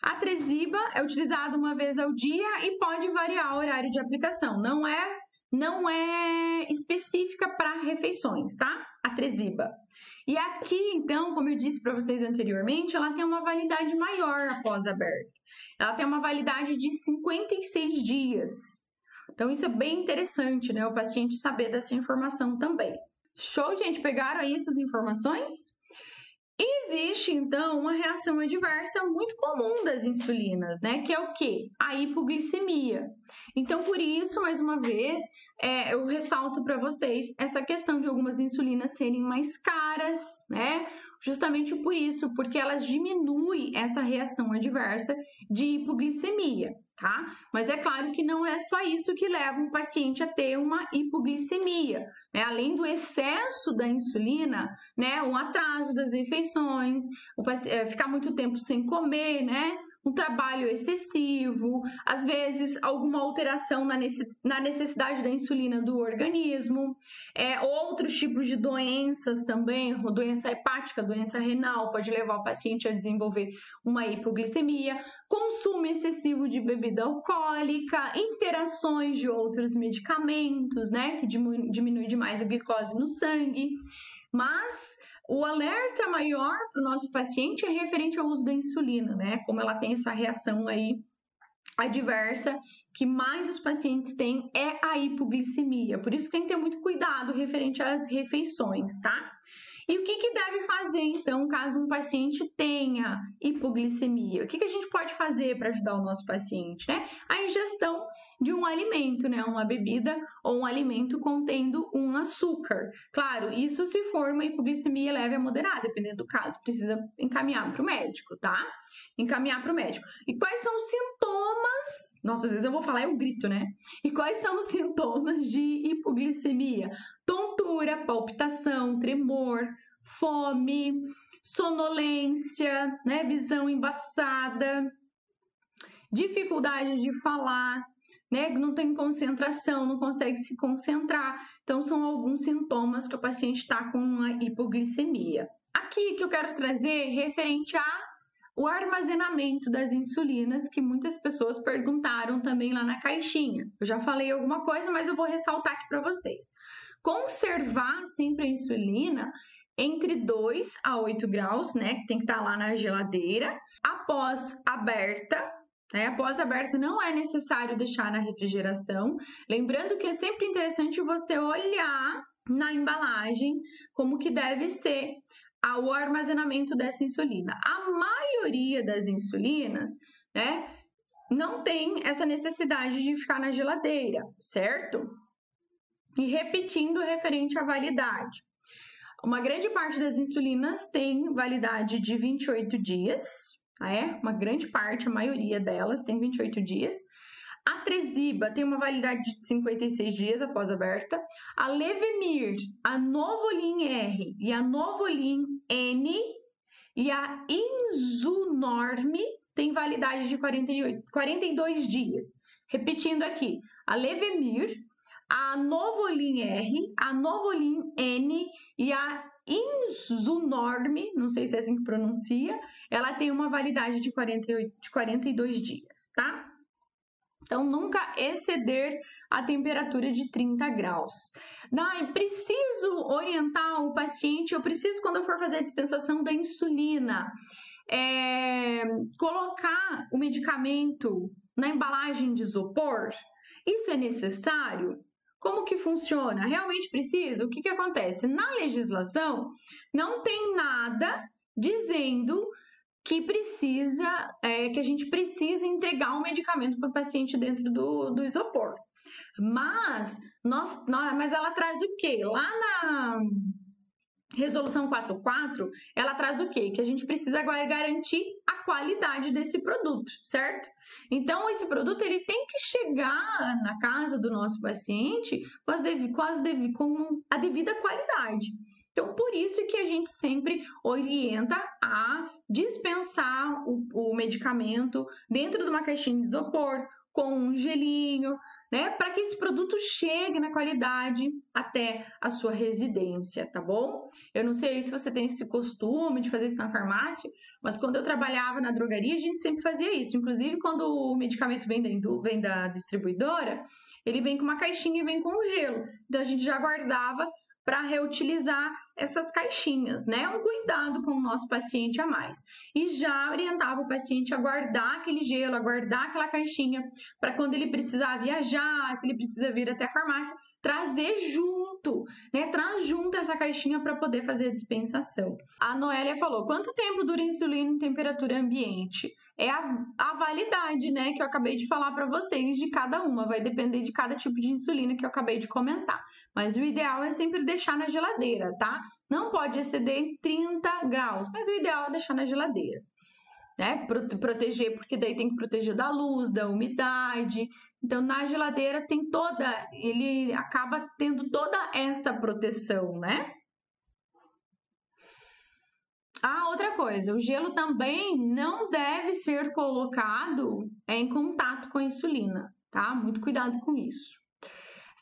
A Tresiba é utilizada uma vez ao dia e pode variar o horário de aplicação. Não é não é específica para refeições, tá? A Tresiba. E aqui, então, como eu disse para vocês anteriormente, ela tem uma validade maior após aberto. Ela tem uma validade de 56 dias. Então, isso é bem interessante, né? O paciente saber dessa informação também. Show, gente? Pegaram aí essas informações? Existe, então, uma reação adversa muito comum das insulinas, né? Que é o quê? A hipoglicemia. Então, por isso, mais uma vez, é, eu ressalto para vocês essa questão de algumas insulinas serem mais caras, né? Justamente por isso, porque elas diminuem essa reação adversa de hipoglicemia tá? Mas é claro que não é só isso que leva um paciente a ter uma hipoglicemia, né? Além do excesso da insulina, né? Um atraso das refeições, é, ficar muito tempo sem comer, né? Um trabalho excessivo, às vezes alguma alteração na necessidade da insulina do organismo, é, outros tipos de doenças também, doença hepática, doença renal, pode levar o paciente a desenvolver uma hipoglicemia, consumo excessivo de bebida alcoólica, interações de outros medicamentos, né, que diminui, demais a glicose no sangue, mas o alerta maior para o nosso paciente é referente ao uso da insulina, né? Como ela tem essa reação aí adversa que mais os pacientes têm é a hipoglicemia. Por isso tem que ter muito cuidado referente às refeições, tá? E o que, que deve fazer, então, caso um paciente tenha hipoglicemia? O que, que a gente pode fazer para ajudar o nosso paciente, né? A ingestão de um alimento, né? Uma bebida ou um alimento contendo um açúcar. Claro, isso se for uma hipoglicemia leve a moderada, dependendo do caso, precisa encaminhar para o médico, tá? Encaminhar para o médico. E quais são os sintomas? Nossa, às vezes eu vou falar, eu grito, né? E quais são os sintomas de hipoglicemia? Tontura, palpitação, tremor, fome, sonolência, né? Visão embaçada, dificuldade de falar, né? Não tem concentração, não consegue se concentrar. Então, são alguns sintomas que o paciente está com uma hipoglicemia. Aqui que eu quero trazer referente a o armazenamento das insulinas, que muitas pessoas perguntaram também lá na caixinha. Eu já falei alguma coisa, mas eu vou ressaltar aqui para vocês. Conservar sempre a insulina entre 2 a 8 graus, né? Que tem que estar tá lá na geladeira. Após aberta, né? Após aberta, não é necessário deixar na refrigeração. Lembrando que é sempre interessante você olhar na embalagem como que deve ser o armazenamento dessa insulina. A maioria das insulinas, né, não tem essa necessidade de ficar na geladeira, certo? E repetindo referente à validade. Uma grande parte das insulinas tem validade de 28 dias, é? Uma grande parte, a maioria delas tem 28 dias. A Tresiba tem uma validade de 56 dias após aberta. A Levemir, a Novolin R e a Novolin N e a Inzunorme tem validade de 48, 42 dias. Repetindo aqui, a Levemir, a Novolin R, a Novolin N e a Inzunorme, não sei se é assim que pronuncia, ela tem uma validade de, 48, de 42 dias, tá? Então, nunca exceder a temperatura de 30 graus. Eu preciso orientar o paciente, eu preciso, quando eu for fazer a dispensação da insulina, é, colocar o medicamento na embalagem de isopor? Isso é necessário? Como que funciona? Realmente precisa? O que, que acontece? Na legislação, não tem nada dizendo que precisa, é, que a gente precisa entregar um medicamento para o paciente dentro do, do isopor. Mas, nós, nós, mas ela traz o quê? Lá na, Resolução 44, ela traz o quê? Que a gente precisa agora garantir a qualidade desse produto, certo? Então, esse produto ele tem que chegar na casa do nosso paciente com, as dev com, as dev com a devida qualidade. Então, por isso que a gente sempre orienta a dispensar o, o medicamento dentro de uma caixinha de isopor, com um gelinho, né? Para que esse produto chegue na qualidade até a sua residência, tá bom? Eu não sei se você tem esse costume de fazer isso na farmácia, mas quando eu trabalhava na drogaria, a gente sempre fazia isso. Inclusive, quando o medicamento vem da, vem da distribuidora, ele vem com uma caixinha e vem com um gelo. Então, a gente já guardava para reutilizar essas caixinhas, né? Um cuidado com o nosso paciente a mais. E já orientava o paciente a guardar aquele gelo, a guardar aquela caixinha, para quando ele precisar viajar, se ele precisa vir até a farmácia, trazer junto, né? Traz junto essa caixinha para poder fazer a dispensação. A Noélia falou: quanto tempo dura insulina em temperatura ambiente? É a, a validade, né? Que eu acabei de falar para vocês de cada uma. Vai depender de cada tipo de insulina que eu acabei de comentar. Mas o ideal é sempre deixar na geladeira, tá? Não pode exceder 30 graus, mas o ideal é deixar na geladeira né? Proteger, porque daí tem que proteger da luz, da umidade. Então, na geladeira tem toda, ele acaba tendo toda essa proteção, né? Ah, outra coisa, o gelo também não deve ser colocado em contato com a insulina, tá? Muito cuidado com isso.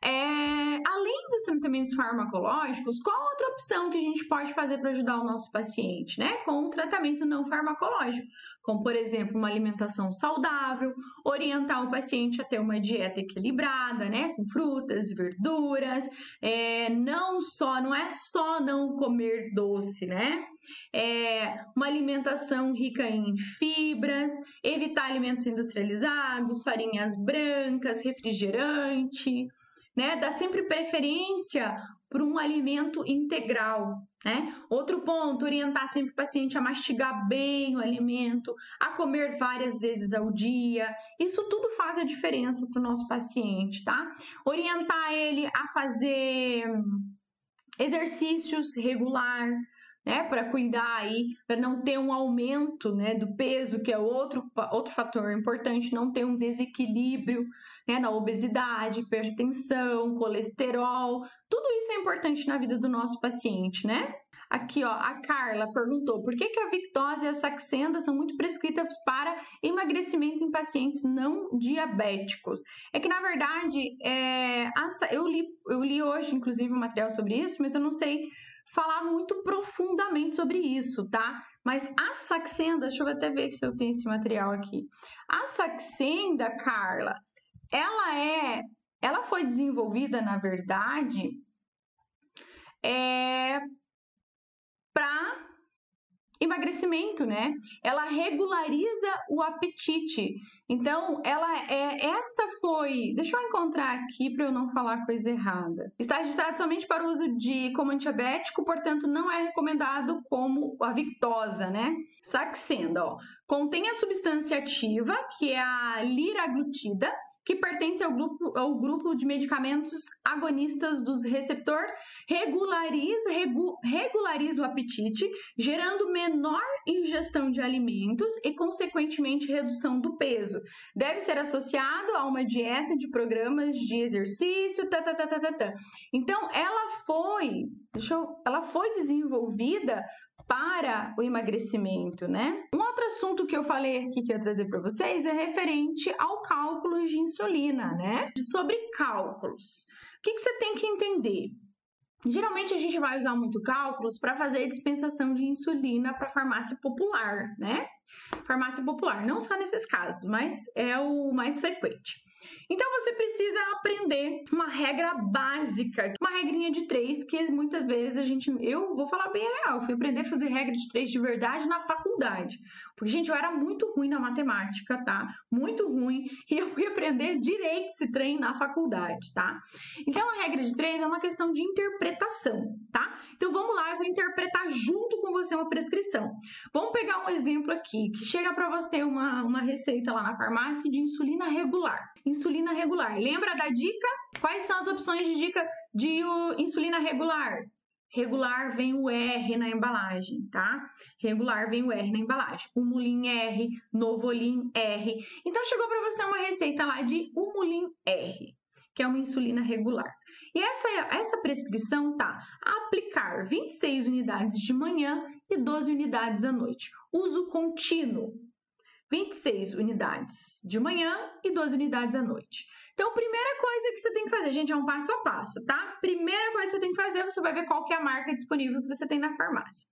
É, além dos tratamentos farmacológicos, qual outra opção que a gente pode fazer para ajudar o nosso paciente, né? Com um tratamento não farmacológico, como por exemplo, uma alimentação saudável, orientar o paciente a ter uma dieta equilibrada, né? Com frutas, verduras, é, não só, não é só não comer doce, né? É, uma alimentação rica em fibras, evitar alimentos industrializados, farinhas brancas, refrigerante né? Dá sempre preferência para um alimento integral, né? Outro ponto, orientar sempre o paciente a mastigar bem o alimento, a comer várias vezes ao dia. Isso tudo faz a diferença para o nosso paciente, tá? Orientar ele a fazer exercícios regular, né, para cuidar aí, para não ter um aumento, né, do peso, que é outro, outro fator importante, não ter um desequilíbrio, né, na obesidade, hipertensão, colesterol, tudo isso é importante na vida do nosso paciente, né? Aqui, ó, a Carla perguntou por que, que a Victosa e a Saxenda são muito prescritas para emagrecimento em pacientes não diabéticos. É que, na verdade, é, eu, li, eu li hoje, inclusive, um material sobre isso, mas eu não sei falar muito profundamente sobre isso, tá? Mas a Saxenda, deixa eu até ver se eu tenho esse material aqui. A Saxenda, Carla, ela é, ela foi desenvolvida, na verdade, é para emagrecimento, né? Ela regulariza o apetite. Então, ela é essa foi, deixa eu encontrar aqui para eu não falar coisa errada. Está registrado somente para o uso de como antiabético, portanto, não é recomendado como a Victosa, né? Saxenda, ó, contém a substância ativa, que é a liraglutida, que pertence ao grupo, ao grupo de medicamentos agonistas dos receptor, regulariza, regu, regulariza o apetite, gerando menor ingestão de alimentos e, consequentemente, redução do peso. Deve ser associado a uma dieta de programas de exercício, tá, tá, tá, tá, tá, tá. Então, ela foi, deixa eu, ela foi desenvolvida para o emagrecimento, né? Um outro assunto que eu falei aqui que eu ia trazer para vocês é referente ao cálculo de insulina, né? Sobre cálculos. O que, que você tem que entender? Geralmente a gente vai usar muito cálculos para fazer dispensação de insulina para farmácia popular, né? Farmácia popular, não só nesses casos, mas é o mais frequente. Então você precisa aprender uma regra básica, uma regrinha de três, que muitas vezes a gente. Eu vou falar bem real, fui aprender a fazer regra de três de verdade na faculdade. Porque, gente, eu era muito ruim na matemática, tá? Muito ruim. E eu fui aprender direito esse trem na faculdade, tá? Então a regra de três é uma questão de interpretação, tá? Então vamos lá, eu vou interpretar junto com você uma prescrição. Vamos pegar um exemplo aqui, que chega para você uma, uma receita lá na farmácia de insulina regular. Insulina regular. Lembra da dica? Quais são as opções de dica de insulina regular? regular vem o R na embalagem, tá? Regular vem o R na embalagem. Humulin R, Novolin R. Então chegou para você uma receita lá de Humulin R, que é uma insulina regular. E essa, essa prescrição tá aplicar 26 unidades de manhã e 12 unidades à noite. Uso contínuo. 26 unidades de manhã e 12 unidades à noite. Então, primeira coisa que você tem que fazer, gente, é um passo a passo, tá? Primeira coisa que você tem que fazer, você vai ver qual que é a marca disponível que você tem na farmácia.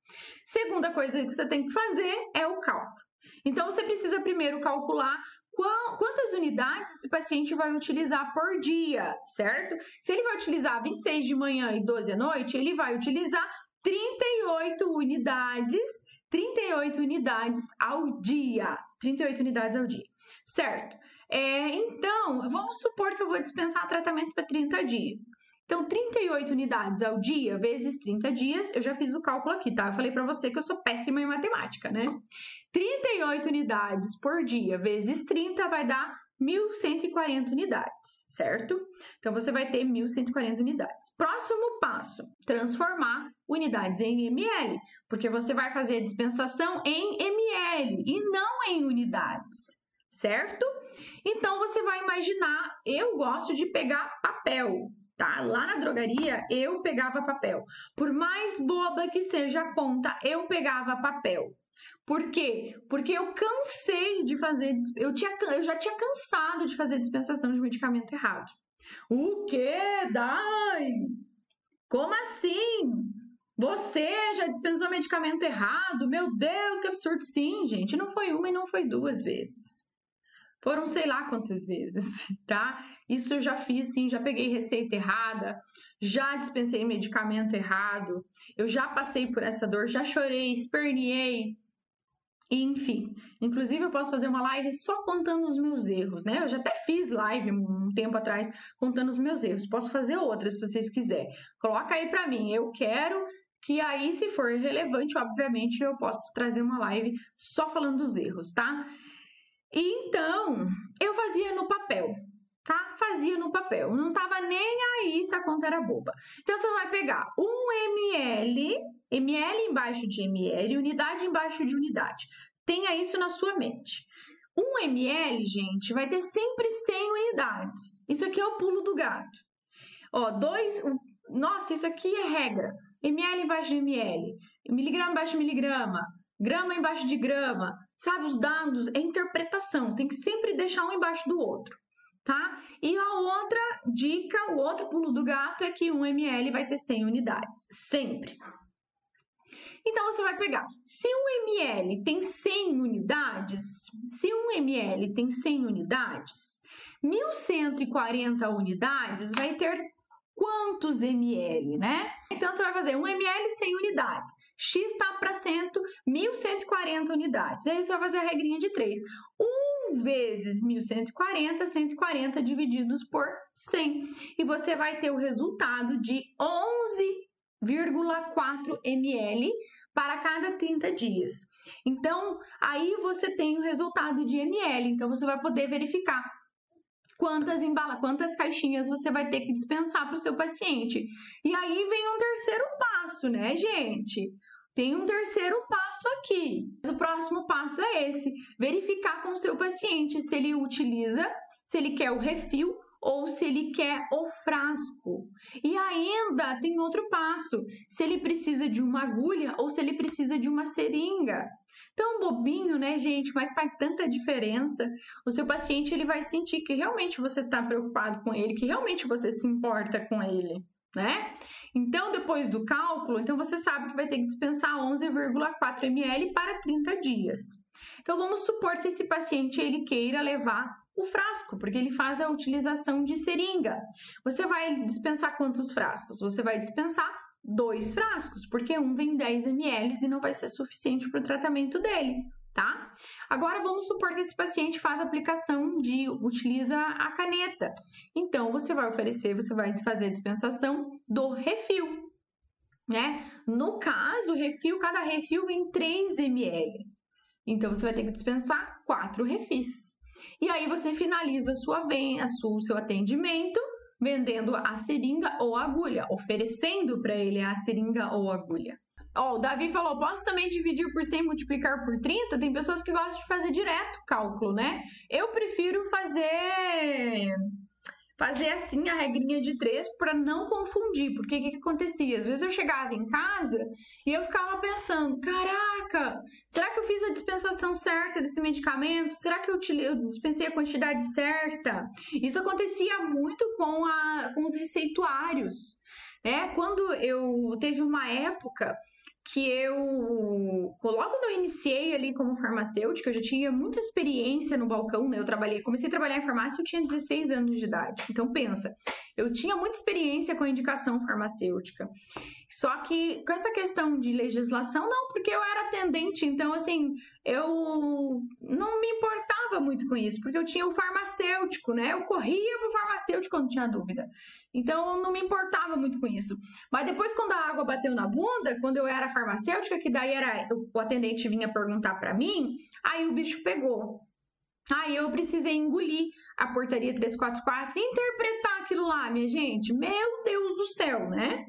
Segunda coisa que você tem que fazer é o cálculo. Então, você precisa primeiro calcular qual, quantas unidades esse paciente vai utilizar por dia, certo? Se ele vai utilizar 26 de manhã e 12 à noite, ele vai utilizar 38 unidades, 38 unidades ao dia. 38 unidades ao dia, certo? É, então, vamos supor que eu vou dispensar tratamento para 30 dias. Então, 38 unidades ao dia vezes 30 dias, eu já fiz o cálculo aqui, tá? Eu falei para você que eu sou péssima em matemática, né? 38 unidades por dia vezes 30 vai dar 1.140 unidades, certo? Então, você vai ter 1.140 unidades. Próximo passo, transformar unidades em ml, porque você vai fazer a dispensação em ml e não em unidades, certo? Então você vai imaginar, eu gosto de pegar papel, tá? Lá na drogaria eu pegava papel. Por mais boba que seja a conta, eu pegava papel. Por quê? Porque eu cansei de fazer, eu, tinha, eu já tinha cansado de fazer dispensação de medicamento errado. O que, Dai? Como assim? Você já dispensou medicamento errado? Meu Deus, que absurdo! Sim, gente, não foi uma e não foi duas vezes. Foram sei lá quantas vezes, tá? Isso eu já fiz, sim, já peguei receita errada, já dispensei medicamento errado, eu já passei por essa dor, já chorei, esperneei, enfim. Inclusive, eu posso fazer uma live só contando os meus erros, né? Eu já até fiz live um tempo atrás contando os meus erros. Posso fazer outras se vocês quiserem. Coloca aí para mim, eu quero que aí, se for relevante, obviamente, eu posso trazer uma live só falando dos erros, tá? Então, eu fazia no papel, tá? Fazia no papel. Não tava nem aí se a conta era boba. Então, você vai pegar 1 ml, ml embaixo de ml, unidade embaixo de unidade. Tenha isso na sua mente. 1 ml, gente, vai ter sempre 100 unidades. Isso aqui é o pulo do gato. Ó, dois... Nossa, isso aqui é regra. Ml embaixo de ml, miligrama embaixo de miligrama, grama embaixo de grama, sabe? Os dados é interpretação, tem que sempre deixar um embaixo do outro, tá? E a outra dica, o outro pulo do gato é que 1 ml vai ter 100 unidades, sempre. Então você vai pegar, se 1 ml tem 100 unidades, se 1 ml tem 100 unidades, 1140 unidades vai ter quantos ml, né? Então você vai fazer 1 ml 100 unidades. X está para 100, 1140 unidades. Aí você vai fazer a regrinha de 3. 1 vezes 1140, 140 divididos por 100. E você vai ter o resultado de 11,4 ml para cada 30 dias. Então, aí você tem o resultado de ml. Então, você vai poder verificar quantas embala, quantas caixinhas você vai ter que dispensar para o seu paciente. E aí vem um terceiro passo, né, gente? Tem um terceiro passo aqui. O próximo passo é esse: verificar com o seu paciente se ele utiliza, se ele quer o refil ou se ele quer o frasco. E ainda tem outro passo: se ele precisa de uma agulha ou se ele precisa de uma seringa. Tão bobinho, né, gente? Mas faz tanta diferença. O seu paciente ele vai sentir que realmente você está preocupado com ele, que realmente você se importa com ele, né? Então, depois do cálculo, então você sabe que vai ter que dispensar 11,4 ml para 30 dias. Então, vamos supor que esse paciente ele queira levar o frasco, porque ele faz a utilização de seringa. Você vai dispensar quantos frascos? Você vai dispensar dois frascos, porque um vem 10 ml e não vai ser suficiente para o tratamento dele, tá? Agora vamos supor que esse paciente faz aplicação de utiliza a caneta. Então você vai oferecer, você vai fazer a dispensação do refil, né? No caso, refil, cada refil vem 3 ml. Então você vai ter que dispensar quatro refis. E aí você finaliza a sua, a sua, o seu atendimento vendendo a seringa ou a agulha, oferecendo para ele a seringa ou a agulha. Ó, oh, o Davi falou: posso também dividir por 100 e multiplicar por 30? Tem pessoas que gostam de fazer direto cálculo, né? Eu prefiro fazer fazer assim a regrinha de três para não confundir, porque o que, que, acontecia? Às vezes eu chegava em casa e eu ficava pensando: caraca, será que eu fiz a dispensação certa desse medicamento? Será que eu, eu dispensei a quantidade certa? Isso acontecia muito com, a, com os receituários. Né? Quando eu teve uma época que eu, logo quando eu iniciei ali como farmacêutica, eu já tinha muita experiência no balcão, né? Eu trabalhei, comecei a trabalhar em farmácia, eu tinha 16 anos de idade. Então pensa, eu tinha muita experiência com indicação farmacêutica. Só que com essa questão de legislação, não, porque eu era atendente, então assim, eu não me importava muito com isso, porque eu tinha o farmacêutico, né? Eu corria pro farmacêutico quando tinha dúvida. Então eu não me importava muito com isso. Mas depois, quando a água bateu na bunda, quando eu era farmacêutica, que daí era o atendente vinha perguntar para mim, aí o bicho pegou. Aí eu precisei engolir a portaria 344 e interpretar aquilo lá, minha gente. Meu Deus do céu, né?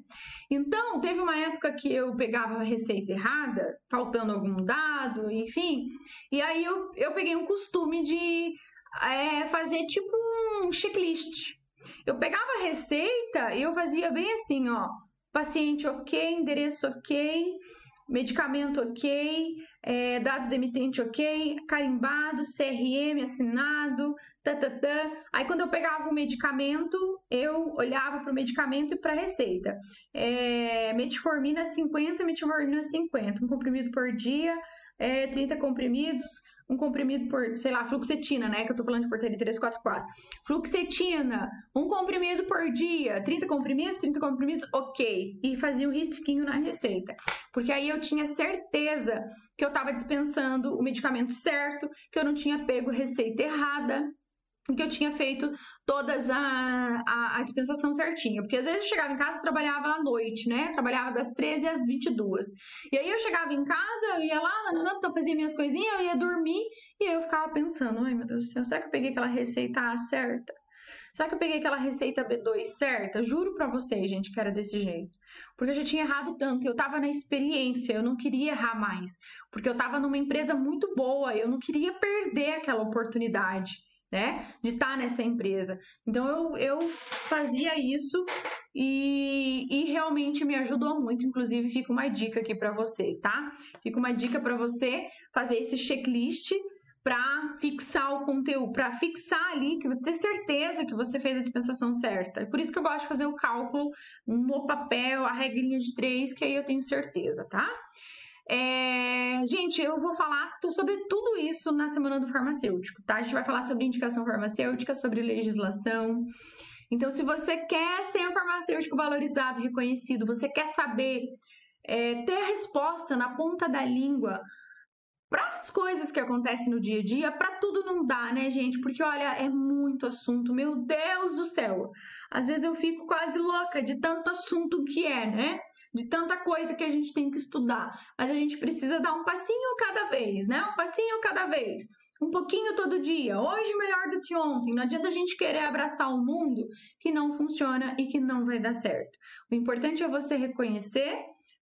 Então, teve uma época que eu pegava a receita errada, faltando algum dado, enfim, e aí eu, eu peguei um costume de é, fazer tipo um checklist. Eu pegava a receita e eu fazia bem assim, ó. Paciente ok, endereço ok, medicamento ok, é, dados do emitente ok, carimbado, CRM assinado, Aí quando eu pegava o medicamento, eu olhava para o medicamento e para a receita. É, metformina 50, metformina 50, um comprimido por dia, é, 30 comprimidos, um comprimido por, sei lá, fluxetina, né? Que eu tô falando de portaria 344. Fluxetina, um comprimido por dia, 30 comprimidos, 30 comprimidos, ok. E fazia o risquinho na receita. Porque aí eu tinha certeza que eu tava dispensando o medicamento certo, que eu não tinha pego receita errada, que eu tinha feito todas a, a, a, dispensação certinha. Porque às vezes eu chegava em casa e trabalhava à noite, né? Trabalhava das 13 às 22. E aí eu chegava em casa, eu ia lá, nanana, então fazia minhas coisinhas, eu ia dormir e eu ficava pensando, ai meu Deus do céu, será que eu peguei aquela receita A certa? Será que eu peguei aquela receita B2 certa? Juro pra vocês, gente, que era desse jeito. Porque eu já tinha errado tanto, eu tava na experiência, eu não queria errar mais. Porque eu tava numa empresa muito boa, eu não queria perder aquela oportunidade né? De estar tá nessa empresa. Então eu, eu fazia isso e, e realmente me ajudou muito. Inclusive, fica uma dica aqui para você, tá? Fica uma dica para você fazer esse checklist para fixar o conteúdo, para fixar ali, que você ter certeza que você fez a dispensação certa. Por isso que eu gosto de fazer o cálculo no papel, a regrinha de três, que aí eu tenho certeza, tá? É, gente, eu vou falar sobre tudo isso na semana do farmacêutico, tá? A gente vai falar sobre indicação farmacêutica, sobre legislação. Então, se você quer ser um farmacêutico valorizado, reconhecido, você quer saber é, ter a resposta na ponta da língua para essas coisas que acontecem no dia a dia, para tudo não dá, né, gente? Porque olha, é muito assunto, meu Deus do céu. Às vezes eu fico quase louca de tanto assunto que é, né? De tanta coisa que a gente tem que estudar. Mas a gente precisa dar um passinho cada vez, né? Um passinho cada vez. Um pouquinho todo dia. Hoje melhor do que ontem. Não adianta a gente querer abraçar um mundo que não funciona e que não vai dar certo. O importante é você reconhecer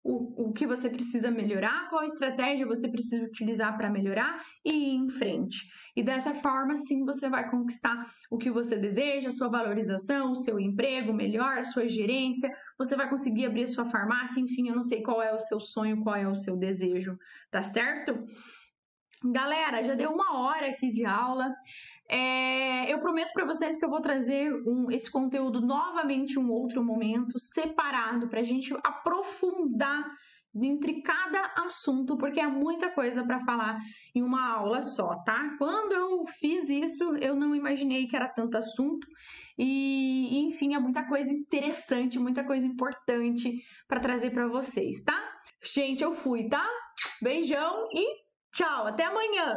o, o que você precisa melhorar, qual estratégia você precisa utilizar para melhorar e ir em frente. E dessa forma, sim, você vai conquistar o que você deseja, sua valorização, o seu emprego melhor, a sua gerência, você vai conseguir abrir a sua farmácia, enfim, eu não sei qual é o seu sonho, qual é o seu desejo, tá certo? Galera, já deu uma hora aqui de aula. É, eu prometo para vocês que eu vou trazer um, esse conteúdo novamente um outro momento, separado, para a gente aprofundar entre cada assunto, porque é muita coisa para falar em uma aula só, tá? Quando eu fiz isso, eu não imaginei que era tanto assunto e, enfim, é muita coisa interessante, muita coisa importante para trazer para vocês, tá? Gente, eu fui, tá? Beijão e tchau, até amanhã.